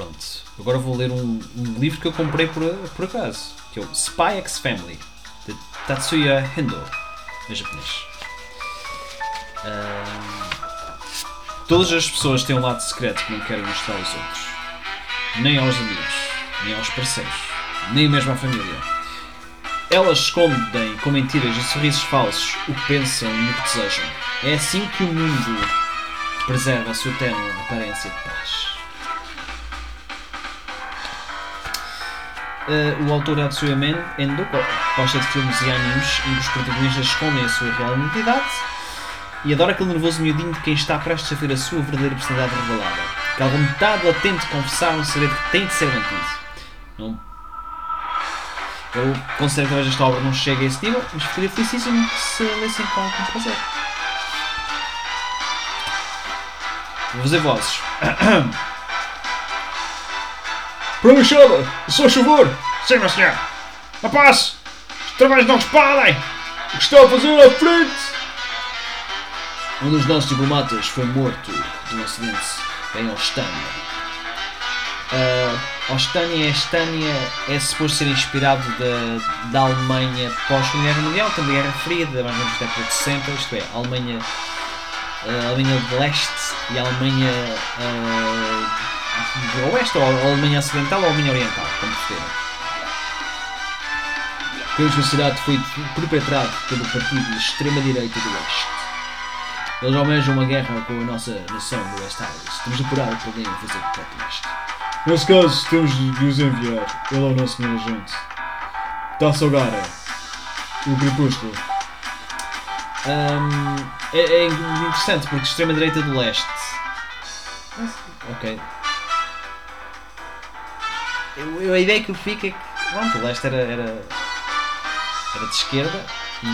Pronto. Agora vou ler um, um livro que eu comprei por, por acaso, que é o Spy X Family, de Tatsuya Hendo, em japonês. Todas as pessoas têm um lado secreto que não querem mostrar aos outros. Nem aos amigos, nem aos parceiros, nem mesmo à família. Elas escondem com mentiras e sorrisos falsos o que pensam e o que desejam. É assim que o mundo preserva a sua tênue aparência de paz. Uh, o autor Atsuya Men Endo gosta de filmes e animes em que os protagonistas escondem a sua real identidade e adora aquele nervoso miudinho de quem está prestes a ver a sua verdadeira personalidade revelada. Que alguma metade latente confessar um segredo que tem de ser mantido. Não... Eu considero que esta obra não chegue a esse nível, mas ficaria felicíssimo se lessem com algum prazer. Vou fazer vozes. Para a Machada, só favor. Sim, meu senhor. Rapaz, os trabalhos não respondem. O que está a fazer à frente? Um dos nossos diplomatas foi morto de um acidente em Ostânia. Uh, Ostânia, Estânia é suposto ser inspirado da, da Alemanha pós-Segunda Guerra Mundial, também Guerra Fria, mais ou menos da década de 60, isto é, Alemanha, a Alemanha de Leste e Alemanha uh, do Oeste, ou a Alemanha Ocidental ou a Alemanha Oriental, como preferirem. Pelo sociedade foi perpetrado pelo partido de extrema-direita do Oeste. Eles almejam uma guerra com a nossa nação do West Isles. Temos de apurar o que podem fazer contra isto. Nesse caso, temos de os enviar. Ele é o nosso melhor agente. Tassogara. O Crepúsculo. Um, é, é interessante porque extrema-direita do leste. Ok. Eu, eu, a ideia que eu fico é que pronto, o leste era, era, era de esquerda e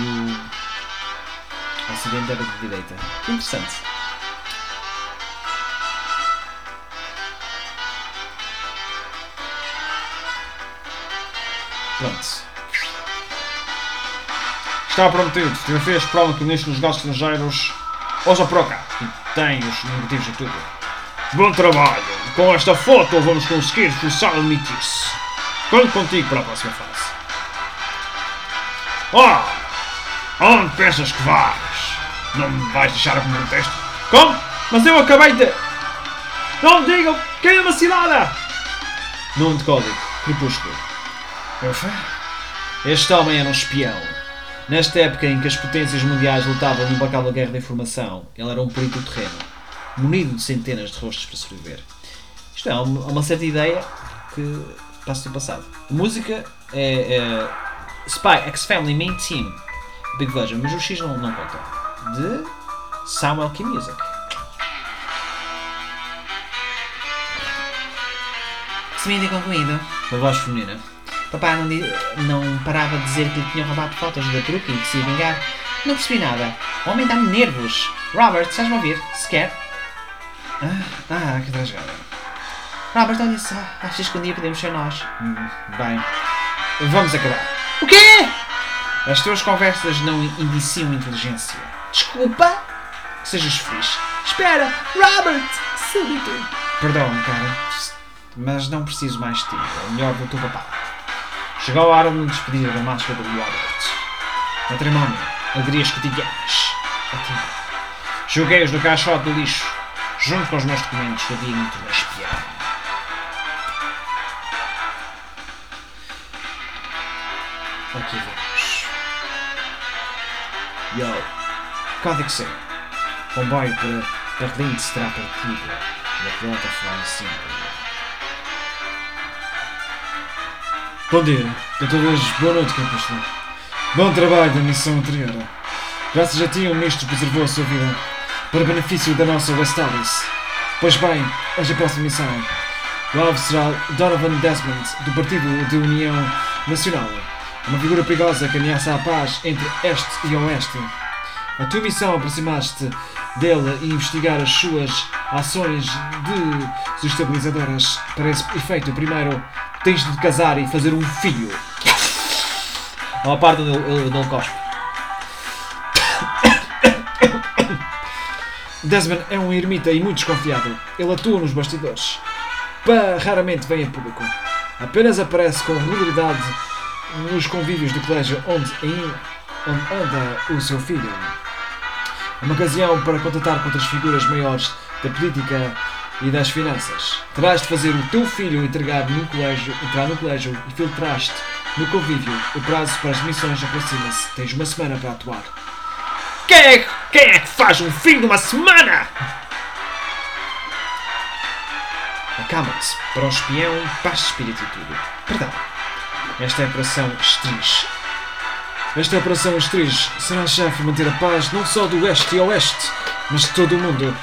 o ocidente era de direita. Que interessante. Pronto. Está prometido. Fotografias provam que o ministro dos Negócios Estrangeiros ousa para cá. Tem os negativos e tudo. Bom trabalho. Com esta foto vamos conseguir forçar admitir-se. Conto contigo para a próxima fase. Oh! Onde pensas que vais? Não me vais deixar a comer o texto? Como? Mas eu acabei de... Não digam! Quem é uma cilada? Nome de código. Crepúsculo. Ufa. Este homem era um espião. Nesta época em que as potências mundiais lutavam no bacal da guerra da informação, ele era um perito terreno, munido de centenas de rostos para sobreviver. Isto é, uma certa ideia que passa do passado. A música é, é Spy X Family Main Team, Big Version, mas o X não, não conta. De Samuel Key Music. Semente concluído. Uma voz feminina. Papá não, não parava de dizer que lhe tinham roubado fotos da truque e que se ia vingar. Não percebi nada. O homem dá-me nervos. Robert, estás-me a ouvir? Sequer? Ah, ah que tragédia. Robert, olha só. Achas que um dia podemos ser nós? Hum, bem, vamos acabar. O quê? As tuas conversas não indiciam inteligência. Desculpa? Que sejas feliz. Espera, Robert! Súbito. Perdão, cara, mas não preciso mais de ti. É melhor do teu papá. Chegou a hora de me despedir da máscara do Robert. Matrimónio, alegrias cotidianas. Joguei-os no caixote do lixo, junto com os meus documentos do me espiar. Aqui vamos. Yo, código C. Comboio para Berlim será partido da plataforma 5. Bom dia, a todos, boa noite, Crepúsculo. Bom trabalho da missão anterior. Graças a ti, o ministro preservou a sua vida, para benefício da nossa West Alice. Pois bem, hoje a próxima missão. O alvo será Donovan Desmond, do Partido de União Nacional. Uma figura perigosa que ameaça a paz entre Este e Oeste. A tua missão é aproximar-te dele e investigar as suas ações desestabilizadoras. Para esse efeito, primeiro tens de casar e fazer um filho. Há uma parte onde ele, ele. Desmond é um ermita e muito desconfiado. Ele atua nos bastidores. raramente vem a público. Apenas aparece com regularidade nos convívios do colégio onde, anda o seu filho. É uma ocasião para contatar com outras figuras maiores da política e das finanças. Terás de fazer o teu filho entregar no colégio, entrar no colégio e filtrar-te no convívio. O prazo para as missões aproxima-se. Tens uma semana para atuar. Quem é, que- quem é que faz um fim de uma semana? Acalma-te. Para o espião, paz espírito e tudo. Perdão. Esta é a Operação Estriz. Esta operação Estriz será chefe de manter a paz não só do Oeste e Oeste, mas de todo o mundo.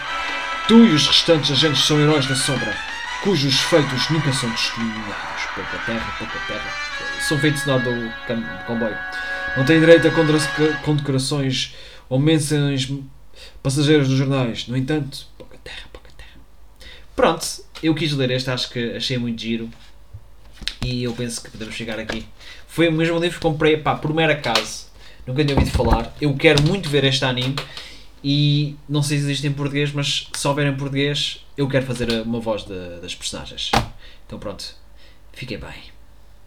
Tu e os restantes agentes são heróis da sombra, cujos feitos nunca são testemunhados. Pouca terra, pouca terra. São feitos na hora do comboio. Não têm direito a condecorações menções passageiras dos jornais. No entanto, Pouca terra, pouca terra. Pronto, eu quis ler este, acho que achei muito giro. E eu penso que podemos chegar aqui. Foi o mesmo livro que comprei, pá, por mero acaso. Nunca tinha ouvido falar. Eu quero muito ver este anime. E não sei se existe em português, mas se houver em português, eu quero fazer uma voz de- das personagens. Então pronto, fiquem bem.